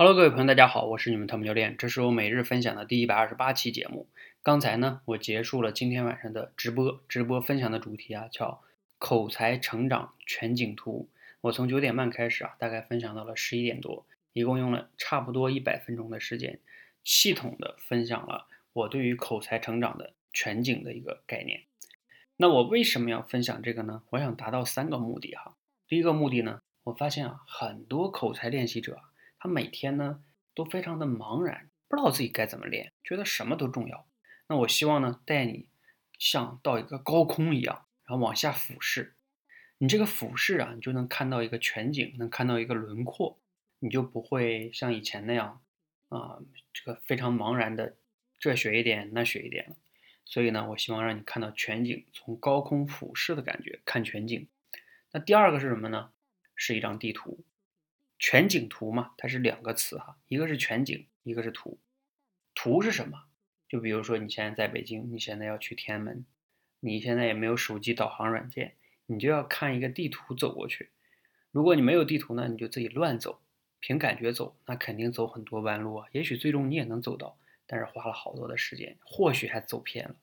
Hello，各位朋友，大家好，我是你们汤姆教练，这是我每日分享的第一百二十八期节目。刚才呢，我结束了今天晚上的直播，直播分享的主题啊，叫口才成长全景图。我从九点半开始啊，大概分享到了十一点多，一共用了差不多一百分钟的时间，系统的分享了我对于口才成长的全景的一个概念。那我为什么要分享这个呢？我想达到三个目的哈。第一个目的呢，我发现啊，很多口才练习者。他每天呢都非常的茫然，不知道自己该怎么练，觉得什么都重要。那我希望呢带你像到一个高空一样，然后往下俯视。你这个俯视啊，你就能看到一个全景，能看到一个轮廓，你就不会像以前那样啊，这个非常茫然的这学一点那学一点了。所以呢，我希望让你看到全景，从高空俯视的感觉看全景。那第二个是什么呢？是一张地图。全景图嘛，它是两个词哈，一个是全景，一个是图。图是什么？就比如说你现在在北京，你现在要去天安门，你现在也没有手机导航软件，你就要看一个地图走过去。如果你没有地图呢，你就自己乱走，凭感觉走，那肯定走很多弯路啊。也许最终你也能走到，但是花了好多的时间，或许还走偏了。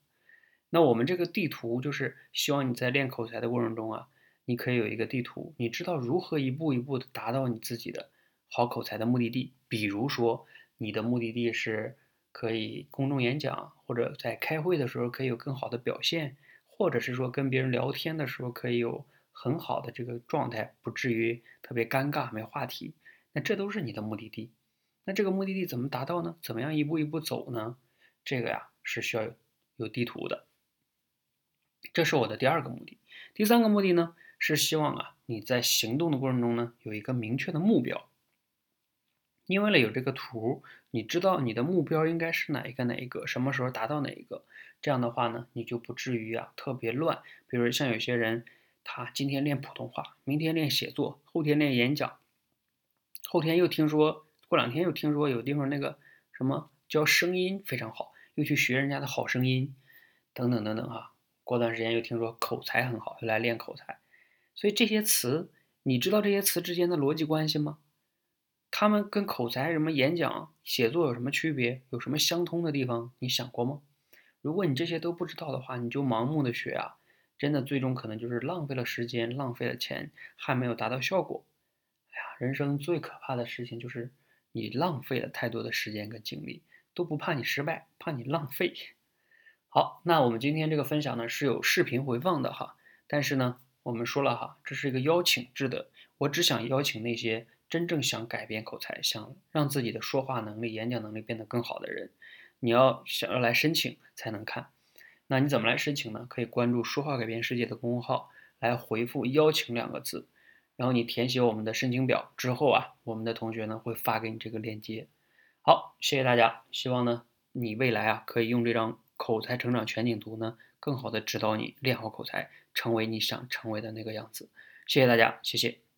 那我们这个地图就是希望你在练口才的过程中啊。你可以有一个地图，你知道如何一步一步的达到你自己的好口才的目的地。比如说，你的目的地是可以公众演讲，或者在开会的时候可以有更好的表现，或者是说跟别人聊天的时候可以有很好的这个状态，不至于特别尴尬没话题。那这都是你的目的地。那这个目的地怎么达到呢？怎么样一步一步走呢？这个呀是需要有有地图的。这是我的第二个目的。第三个目的呢？是希望啊，你在行动的过程中呢，有一个明确的目标。因为呢有这个图，你知道你的目标应该是哪一个哪一个，什么时候达到哪一个。这样的话呢，你就不至于啊特别乱。比如像有些人，他今天练普通话，明天练写作，后天练演讲，后天又听说过两天又听说有地方那个什么教声音非常好，又去学人家的好声音，等等等等啊。过段时间又听说口才很好，又来练口才。所以这些词，你知道这些词之间的逻辑关系吗？他们跟口才、什么演讲、写作有什么区别？有什么相通的地方？你想过吗？如果你这些都不知道的话，你就盲目的学啊，真的最终可能就是浪费了时间、浪费了钱，还没有达到效果。哎呀，人生最可怕的事情就是你浪费了太多的时间跟精力，都不怕你失败，怕你浪费。好，那我们今天这个分享呢是有视频回放的哈，但是呢。我们说了哈，这是一个邀请制的，我只想邀请那些真正想改变口才、想让自己的说话能力、演讲能力变得更好的人。你要想要来申请才能看，那你怎么来申请呢？可以关注“说话改变世界”的公众号，来回复“邀请”两个字，然后你填写我们的申请表之后啊，我们的同学呢会发给你这个链接。好，谢谢大家，希望呢你未来啊可以用这张口才成长全景图呢。更好的指导你练好口才，成为你想成为的那个样子。谢谢大家，谢谢。